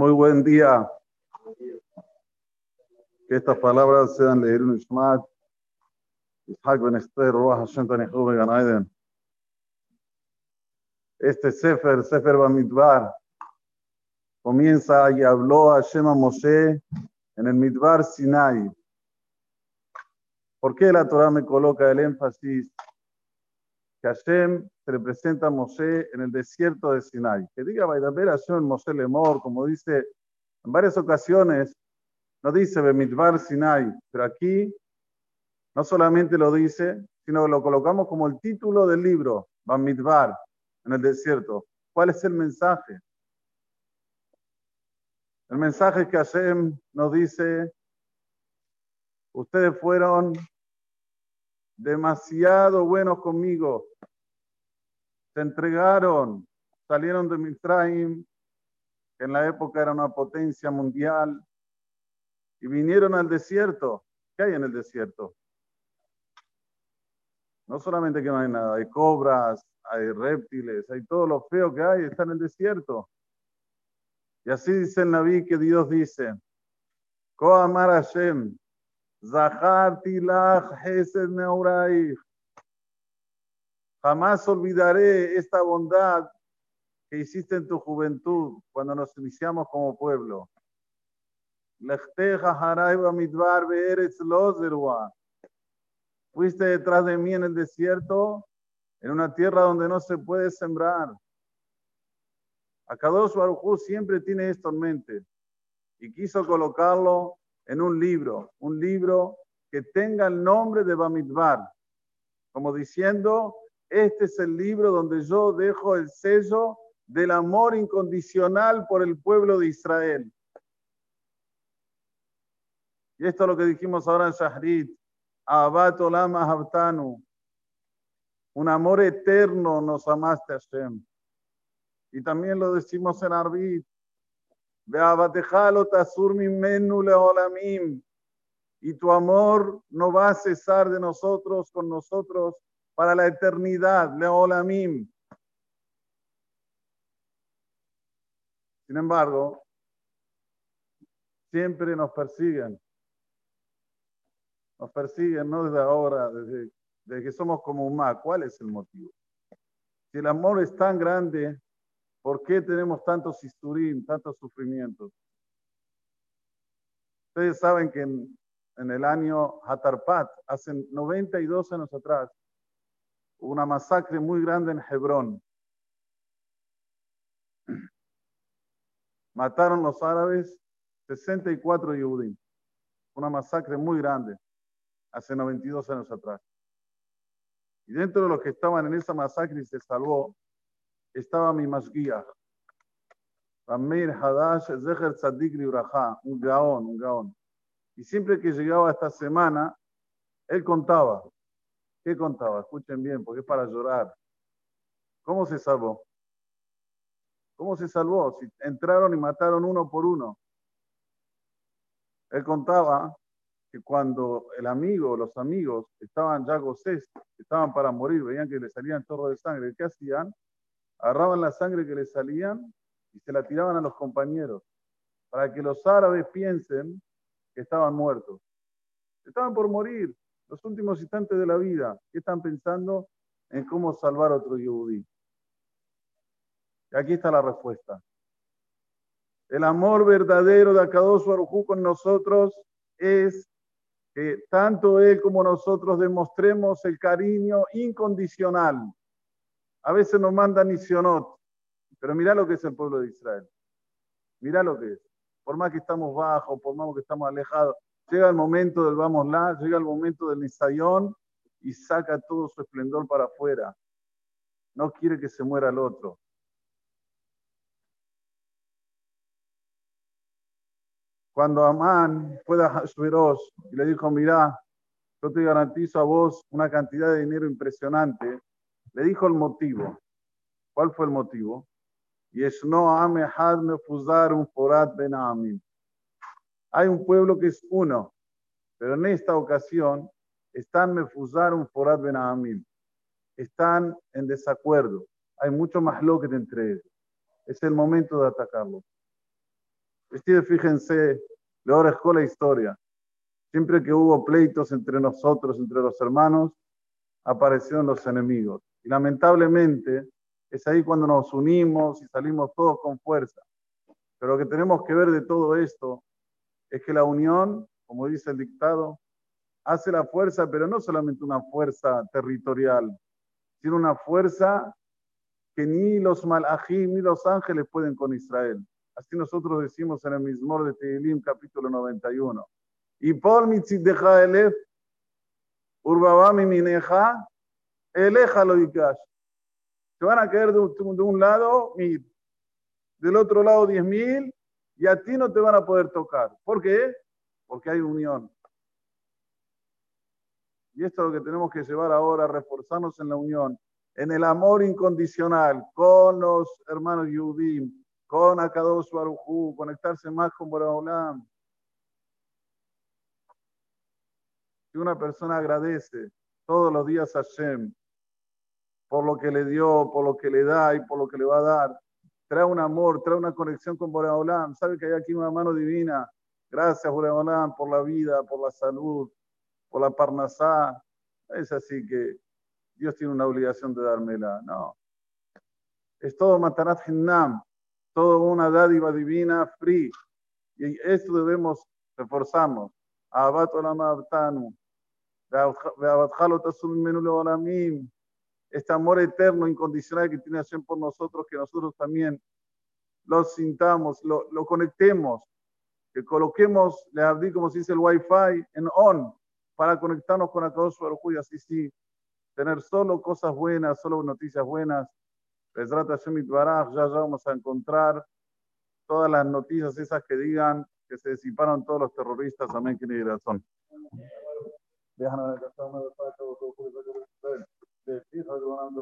Muy buen día. Que estas palabras sean leer un Ishmat, Ishak Ben Esther, Ruach Hashem Tanihu Gan Aiden. Este Sefer, Sefer Bamidbar, comienza y habló a Hashem a Moshe en el Midbar Sinai. ¿Por qué la Torah me coloca el énfasis que Hashem se a Moshe en el desierto de Sinai? Que diga Vaidaber Hashem Moshe Lemor, como dice en varias ocasiones, no dice Bemidbar Sinai, pero aquí no solamente lo dice, sino que lo colocamos como el título del libro, Bamidbar, en el desierto. ¿Cuál es el mensaje? El mensaje que Hashem nos dice, ustedes fueron demasiado buenos conmigo, se entregaron, salieron de Mitraim, que en la época era una potencia mundial, y vinieron al desierto. ¿Qué hay en el desierto? No solamente que no hay nada, hay cobras, hay reptiles, hay todo lo feo que hay, está en el desierto. Y así dice el Naví que Dios dice, Koamar Hashem, Hesed Jamás olvidaré esta bondad que hiciste en tu juventud cuando nos iniciamos como pueblo. Fuiste detrás de mí en el desierto, en una tierra donde no se puede sembrar. Akadosh Baruj siempre tiene esto en mente y quiso colocarlo en un libro, un libro que tenga el nombre de Bamidbar, como diciendo, este es el libro donde yo dejo el sello del amor incondicional por el pueblo de Israel. Y esto es lo que dijimos ahora en Shahrit, Abat Olam Ahabtanu, un amor eterno nos amaste Hashem. Y también lo decimos en Arbit, y tu amor no va a cesar de nosotros con nosotros para la eternidad, leolamim. Sin embargo, siempre nos persiguen. Nos persiguen no desde ahora, desde, desde que somos como un ma. ¿Cuál es el motivo? Si el amor es tan grande, ¿Por qué tenemos tantos isturín, tantos sufrimientos? Ustedes saben que en, el año Hatarpat, hace 92 años atrás, hubo una masacre muy grande en Hebrón. Mataron los árabes 64 Yehudim. Una masacre muy grande, hace 92 años atrás. Y dentro de los que estaban en esa masacre y se salvó, estaba mi masguía. Ramir Hadash Zeher Tzadik un gaón, un gaón. Y siempre que llegaba esta semana, él contaba. ¿Qué contaba? Escuchen bien, porque es para llorar. ¿Cómo se salvó? ¿Cómo se salvó? Si entraron y mataron uno por uno. Él contaba que cuando el amigo, los amigos estaban ya gocés, estaban para morir, veían que le salían chorros de sangre, ¿qué hacían? Agarraban la sangre que le salían y se la tiraban a los compañeros, para que los árabes piensen que estaban muertos. Estaban por morir, los últimos instantes de la vida. ¿Qué están pensando? En cómo salvar a otro yudí. Y aquí está la respuesta. El amor verdadero de Akadosh Baruj con nosotros es que tanto él como nosotros demostremos el cariño incondicional a veces nos mandan Nisionot, pero mira lo que es el pueblo de Israel. Mira lo que es. Por más que estamos bajos, por más que estamos alejados, llega el momento del vamos lá, llega el momento del Nisayón y saca todo su esplendor para afuera. No quiere que se muera el otro. Cuando Amán fue a Hashverosh y le dijo, mira, yo te garantizo a vos una cantidad de dinero impresionante, le dijo el motivo. ¿Cuál fue el motivo? Y es no ame me fuzar un forat ben Hay un pueblo que es uno, pero en esta ocasión están mefuzar un forat ben Están en desacuerdo. Hay mucho más lo que entre ellos. Es el momento de atacarlo. Ustedes fíjense, ahora es la historia. Siempre que hubo pleitos entre nosotros, entre los hermanos, aparecieron los enemigos. Y lamentablemente es ahí cuando nos unimos y salimos todos con fuerza. Pero lo que tenemos que ver de todo esto es que la unión, como dice el dictado, hace la fuerza, pero no solamente una fuerza territorial, sino una fuerza que ni los malajim ni los ángeles pueden con Israel. Así nosotros decimos en el mismo de Tehilim, capítulo 91. Y por urbabami mineja, eleja lo ikash. Se van a caer de un, de un lado mil, del otro lado diez mil, y a ti no te van a poder tocar. ¿Por qué? Porque hay unión. Y esto es lo que tenemos que llevar ahora, reforzarnos en la unión, en el amor incondicional con los hermanos Yudim, con Akadosh Baruchu, conectarse más con Boraholam. Si una persona agradece todos los días a Hashem por lo que le dio, por lo que le da y por lo que le va a dar, trae un amor, trae una conexión con Boraholam. Sabe que hay aquí una mano divina. Gracias, Boraholam, por la vida, por la salud, por la parnasá. Es así que Dios tiene una obligación de dármela. No. Es todo Matanat Hinnam, todo una dádiva divina free. Y esto debemos reforzarnos. Abat olam abtanu. Este amor eterno, incondicional que tiene Hashem por nosotros, que nosotros también lo sintamos, lo, lo conectemos, que coloquemos, le abrí como se dice el wifi en on, para conectarnos con Akadosh Baruj y así sí, tener solo cosas buenas, solo noticias buenas. Besrat Hashem ya ya vamos a encontrar todas las noticias esas que digan que se disiparon todos los terroristas. Amén, que ni razón. भगवान्